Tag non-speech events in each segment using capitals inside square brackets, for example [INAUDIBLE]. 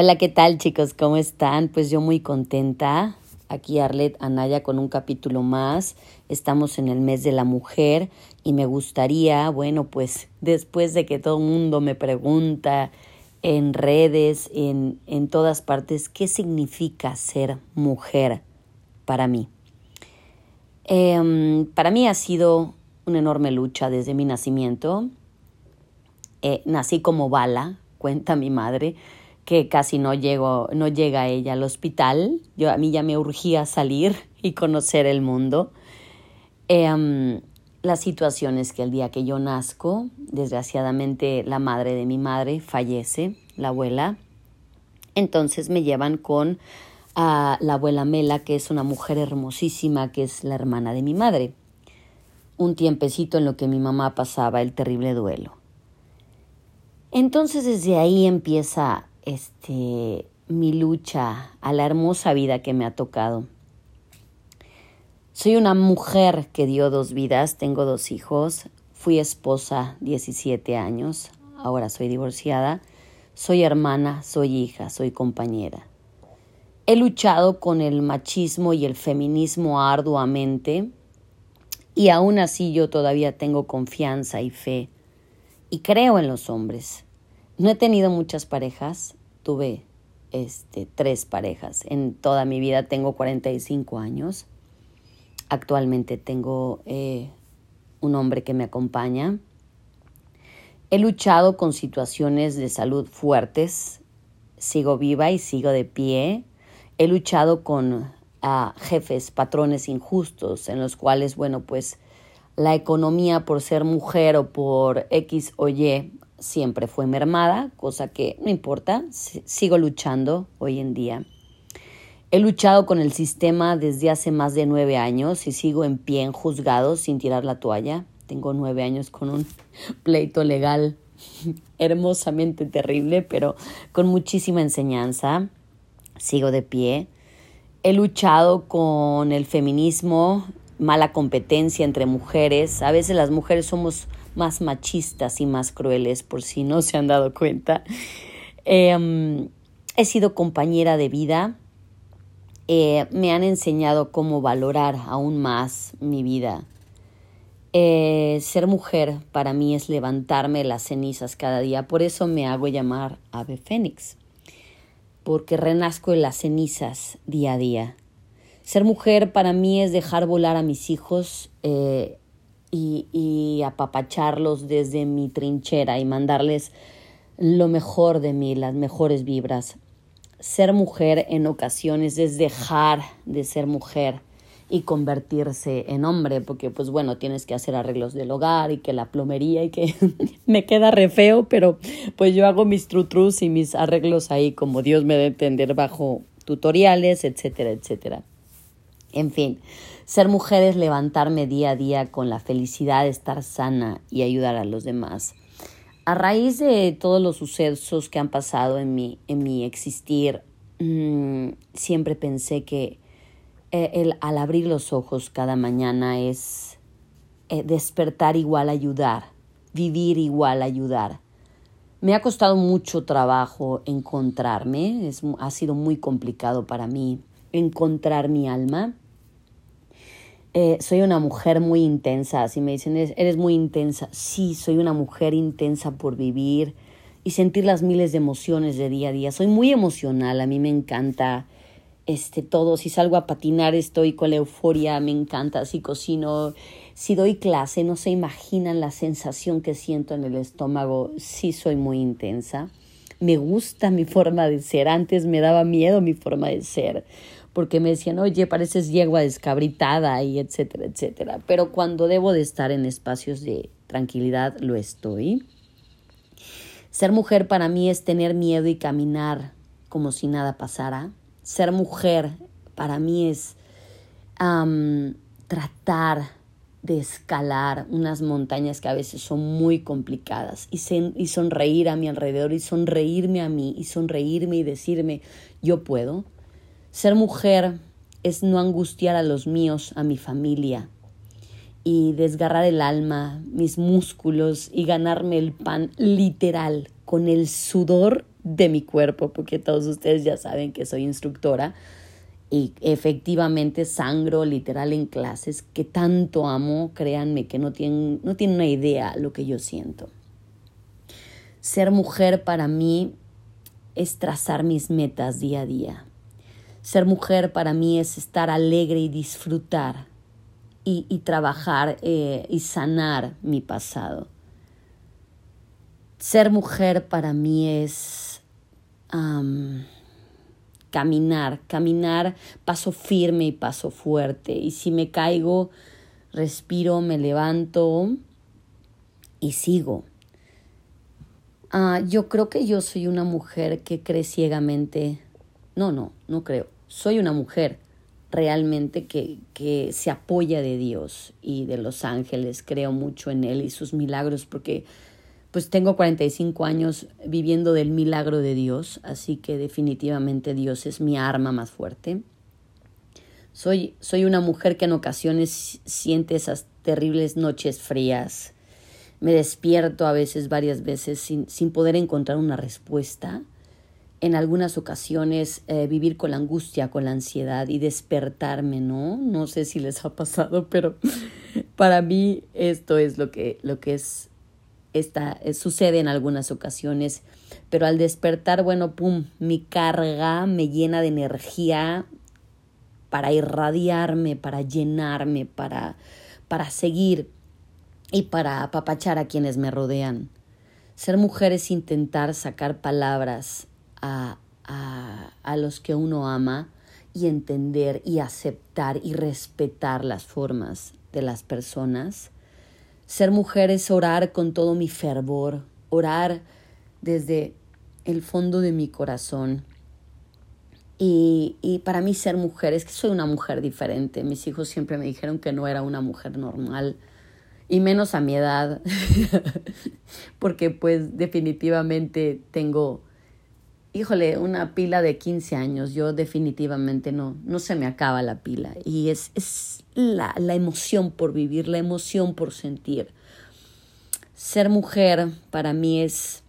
Hola, ¿qué tal chicos? ¿Cómo están? Pues yo muy contenta. Aquí Arlet Anaya con un capítulo más. Estamos en el mes de la mujer y me gustaría, bueno, pues después de que todo el mundo me pregunta en redes, en, en todas partes, ¿qué significa ser mujer para mí? Eh, para mí ha sido una enorme lucha desde mi nacimiento. Eh, nací como bala, cuenta mi madre que casi no llego, no llega ella al hospital. Yo a mí ya me urgía salir [LAUGHS] y conocer el mundo. Eh, la situación es que el día que yo nazco, desgraciadamente la madre de mi madre fallece, la abuela. Entonces me llevan con la abuela Mela, que es una mujer hermosísima, que es la hermana de mi madre. Un tiempecito en lo que mi mamá pasaba el terrible duelo. Entonces desde ahí empieza este, mi lucha a la hermosa vida que me ha tocado. Soy una mujer que dio dos vidas, tengo dos hijos, fui esposa 17 años, ahora soy divorciada, soy hermana, soy hija, soy compañera. He luchado con el machismo y el feminismo arduamente y aún así yo todavía tengo confianza y fe y creo en los hombres. No he tenido muchas parejas, tuve este, tres parejas. En toda mi vida tengo 45 años. Actualmente tengo eh, un hombre que me acompaña. He luchado con situaciones de salud fuertes. Sigo viva y sigo de pie. He luchado con jefes, patrones injustos, en los cuales, bueno, pues la economía por ser mujer o por X o Y siempre fue mermada, cosa que no importa, sigo luchando hoy en día. He luchado con el sistema desde hace más de nueve años y sigo en pie en juzgado sin tirar la toalla. Tengo nueve años con un [LAUGHS] pleito legal [LAUGHS] hermosamente terrible, pero con muchísima enseñanza. Sigo de pie. He luchado con el feminismo, mala competencia entre mujeres. A veces las mujeres somos más machistas y más crueles, por si no se han dado cuenta. Eh, he sido compañera de vida, eh, me han enseñado cómo valorar aún más mi vida. Eh, ser mujer para mí es levantarme las cenizas cada día, por eso me hago llamar ave fénix, porque renazco en las cenizas día a día. Ser mujer para mí es dejar volar a mis hijos eh, y, y apapacharlos desde mi trinchera y mandarles lo mejor de mí, las mejores vibras. Ser mujer en ocasiones es dejar de ser mujer y convertirse en hombre, porque pues bueno, tienes que hacer arreglos del hogar y que la plomería y que [LAUGHS] me queda re feo, pero pues yo hago mis trutrus y mis arreglos ahí como Dios me dé entender bajo tutoriales, etcétera, etcétera. En fin, ser mujer es levantarme día a día con la felicidad de estar sana y ayudar a los demás. A raíz de todos los sucesos que han pasado en mi, en mi existir, mmm, siempre pensé que eh, el, al abrir los ojos cada mañana es eh, despertar igual ayudar, vivir igual ayudar. Me ha costado mucho trabajo encontrarme, ha sido muy complicado para mí encontrar mi alma. Eh, soy una mujer muy intensa, si me dicen, eres muy intensa, sí, soy una mujer intensa por vivir y sentir las miles de emociones de día a día. Soy muy emocional, a mí me encanta este todo, si salgo a patinar estoy con la euforia, me encanta, si cocino, si doy clase, no se imaginan la sensación que siento en el estómago, sí soy muy intensa. Me gusta mi forma de ser, antes me daba miedo mi forma de ser porque me decían, oye, pareces yegua descabritada y etcétera, etcétera. Pero cuando debo de estar en espacios de tranquilidad, lo estoy. Ser mujer para mí es tener miedo y caminar como si nada pasara. Ser mujer para mí es tratar de escalar unas montañas que a veces son muy complicadas y, sen y sonreír a mi alrededor y sonreírme a mí y sonreírme y decirme, yo puedo ser mujer es no angustiar a los míos, a mi familia, y desgarrar el alma, mis músculos y ganarme el pan literal con el sudor de mi cuerpo, porque todos ustedes ya saben que soy instructora y efectivamente sangro literal en clases que tanto amo, créanme que no tienen, no una idea lo que yo siento. Ser mujer para mí es trazar mis metas día a día. Ser mujer para mí es estar alegre y disfrutar y, trabajar eh, y sanar mi pasado. Ser mujer para mí es caminar, caminar paso firme y paso fuerte. Y si me caigo, respiro, me levanto y sigo. Ah, yo creo que yo soy una mujer que cree ciegamente. No, no, no creo. Soy una mujer realmente que, que se apoya de Dios y de los ángeles. Creo mucho en Él y sus milagros porque pues tengo 45 años viviendo del milagro de Dios, así que definitivamente Dios es mi arma más fuerte. Soy, soy una mujer que en ocasiones siente esas terribles noches frías. Me despierto a veces, varias veces, sin, sin poder encontrar una respuesta. En algunas ocasiones eh, vivir con la angustia, con la ansiedad y despertarme, ¿no? No sé si les ha pasado, [LAUGHS] pero para mí esto es lo que, lo que es esta, eh, sucede en algunas ocasiones, pero al despertar, bueno, pum, mi carga me llena de energía para irradiarme, para llenarme, para, para seguir y para apapachar a quienes me rodean. Ser mujer es intentar sacar palabras a, a, a los que uno ama y entender y aceptar y respetar las formas de las personas ser mujer es orar con todo mi fervor, orar desde el fondo de mi corazón. Y, y, para mí ser mujer es que soy una mujer diferente. Mis hijos siempre me dijeron que no era una mujer normal, y menos a mi edad, [LAUGHS] porque pues definitivamente tengo híjole, una pila de 15 años, yo definitivamente no, no se me acaba la pila. Y es, es la, la emoción por vivir, la emoción por sentir. Ser mujer para mí es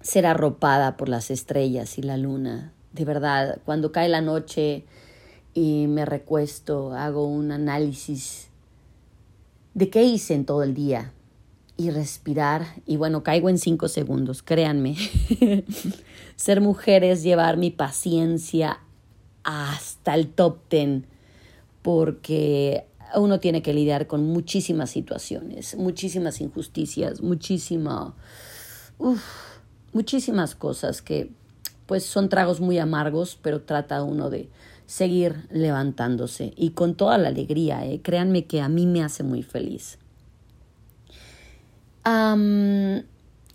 ser arropada por las estrellas y la luna. De verdad, cuando cae la noche y me recuesto, hago un análisis de qué hice en todo el día, y respirar. Y bueno, caigo en cinco segundos, créanme. [LAUGHS] Ser mujer es llevar mi paciencia hasta el top ten, porque uno tiene que lidiar con muchísimas situaciones, muchísimas injusticias, muchísima, muchísimas cosas que pues son tragos muy amargos, pero trata uno de seguir levantándose y con toda la alegría, ¿eh? créanme que a mí me hace muy feliz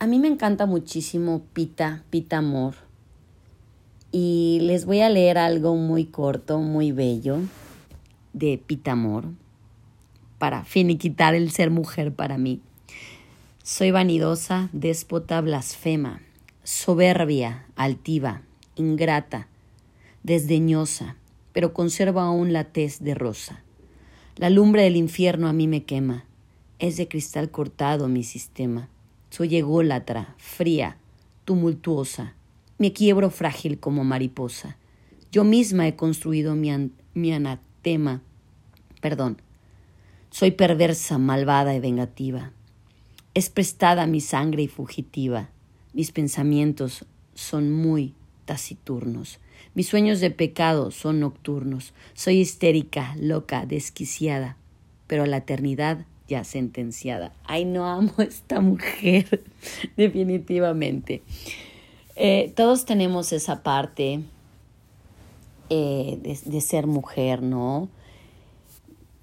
a mí me encanta muchísimo Pita, Pita Amor. Y les voy a leer algo muy corto, muy bello de Pita Amor para finiquitar el ser mujer para mí. Soy vanidosa, déspota, blasfema, soberbia, altiva, ingrata, desdeñosa, pero conservo aún la tez de rosa. La lumbre del infierno a mí me quema es de cristal cortado mi sistema. Soy ególatra, fría, tumultuosa. Me quiebro frágil como mariposa. Yo misma he construido mi, mi anatema. Perdón. Soy perversa, malvada y vengativa. Es prestada mi sangre y fugitiva. Mis pensamientos son muy taciturnos. Mis sueños de pecado son nocturnos. Soy histérica, loca, desquiciada. Pero la eternidad ya sentenciada. Ay, no amo a esta mujer, [LAUGHS] definitivamente. Eh, todos tenemos esa parte eh, de, ser mujer, ¿no?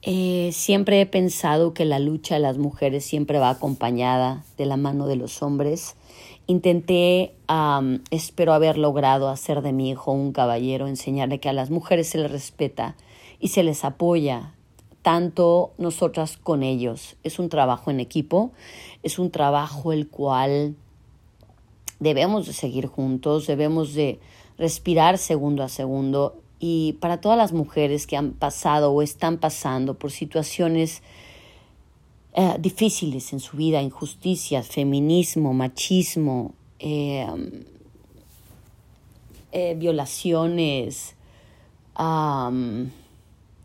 Eh, siempre he pensado que la lucha de las mujeres siempre va acompañada de la mano de los hombres. Intenté, espero haber logrado hacer de mi hijo un caballero, enseñarle que a las mujeres se les respeta y se les apoya tanto nosotras con ellos. Es un trabajo en equipo, es un trabajo el cual debemos de seguir juntos, debemos de respirar segundo a segundo y para todas las mujeres que han pasado o están pasando por situaciones eh, difíciles en su vida, injusticias, feminismo, machismo, eh, eh, violaciones,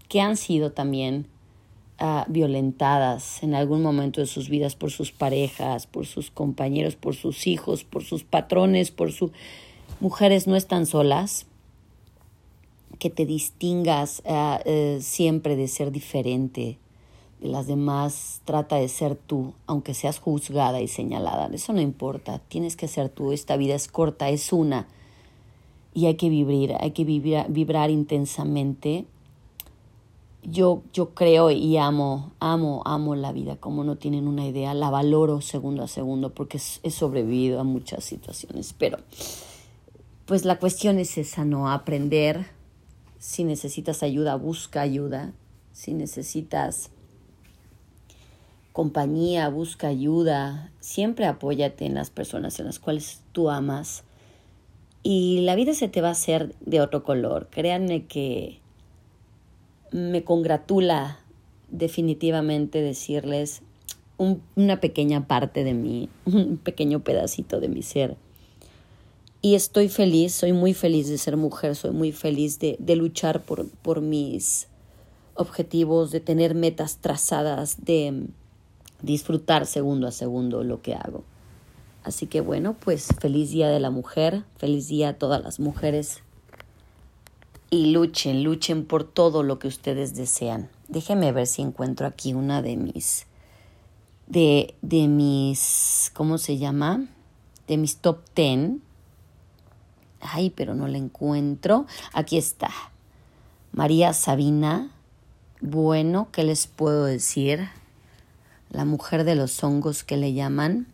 que han sido también ah, violentadas en algún momento de sus vidas por sus parejas, por sus compañeros, por sus hijos, por sus patrones, por sus mujeres no están solas, que te distingas ah, eh, siempre de ser diferente de las demás, trata de ser tú, aunque seas juzgada y señalada, eso no importa, tienes que ser tú, esta vida es corta, es una y hay que vibrar, hay que vibrar intensamente. Yo, yo creo y amo, amo, amo la vida, como no tienen una idea, la valoro segundo a segundo porque he sobrevivido a muchas situaciones, pero pues la cuestión es esa, ¿no? Aprender, si necesitas ayuda, busca ayuda, si necesitas compañía, busca ayuda, siempre apóyate en las personas en las cuales tú amas y la vida se te va a hacer de otro color. Créanme que me congratula definitivamente decirles una pequeña parte de mí, [LAUGHS] un pequeño pedacito de mi ser. Y estoy feliz, soy muy feliz de ser mujer, soy muy feliz de, de luchar por, por mis objetivos, de tener metas trazadas, de disfrutar segundo a segundo lo que hago. Así que bueno, pues feliz día de la mujer, feliz día a todas las mujeres y luchen, luchen por todo lo que ustedes desean. Déjenme ver si encuentro aquí una de mis, de, de mis, ¿cómo se llama? De mis top ten. Ay, pero no la encuentro. Aquí está. María Sabina. Bueno, ¿qué les puedo decir? La mujer de los hongos que le llaman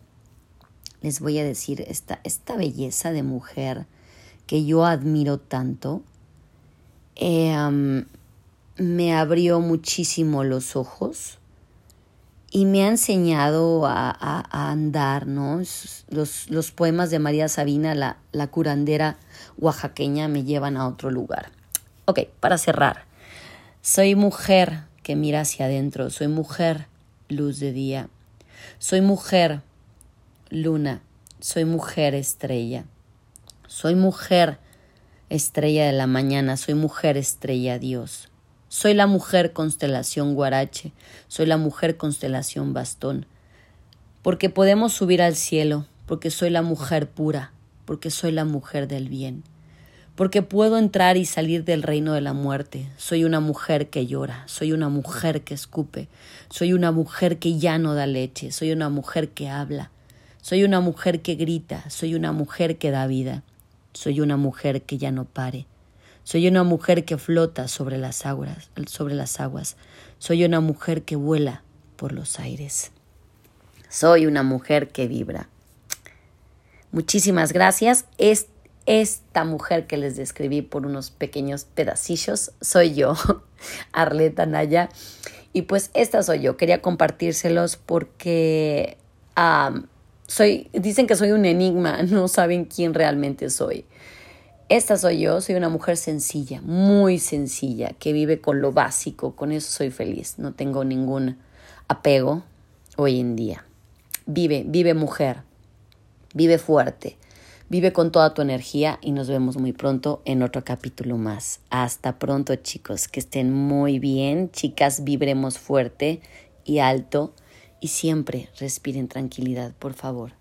les voy a decir esta, esta belleza de mujer que yo admiro tanto, eh, me abrió muchísimo los ojos y me ha enseñado a, andar, ¿no? Los, los, poemas de María Sabina, la, la curandera oaxaqueña, me llevan a otro lugar. Ok, para cerrar, soy mujer que mira hacia adentro, soy mujer luz de día, soy mujer luna, soy mujer estrella. Soy mujer estrella de la mañana, soy mujer estrella Dios. Soy la mujer constelación guarache, soy la mujer constelación bastón. Porque podemos subir al cielo, porque soy la mujer pura, porque soy la mujer del bien. Porque puedo entrar y salir del reino de la muerte. Soy una mujer que llora, soy una mujer que escupe, soy una mujer que ya no da leche, soy una mujer que habla, soy una mujer que grita, soy una mujer que da vida, soy una mujer que ya no pare, soy una mujer que flota sobre las aguas, sobre las aguas, soy una mujer que vuela por los aires. Soy una mujer que vibra. Muchísimas gracias. Es esta mujer que les describí por unos pequeños pedacillos soy yo, [LAUGHS] Arleta Naya. Y pues esta soy yo. Quería compartírselos porque soy, dicen que soy un enigma, [LAUGHS] no saben quién realmente soy. Esta soy yo, soy una mujer sencilla, muy sencilla, que vive con lo básico, con eso soy feliz, no tengo ningún apego hoy en día. Vive, vive mujer, vive fuerte, vive con toda tu energía y nos vemos muy pronto en otro capítulo más. Hasta pronto chicos, que estén muy bien, chicas, vibremos fuerte y alto y siempre respiren tranquilidad, por favor.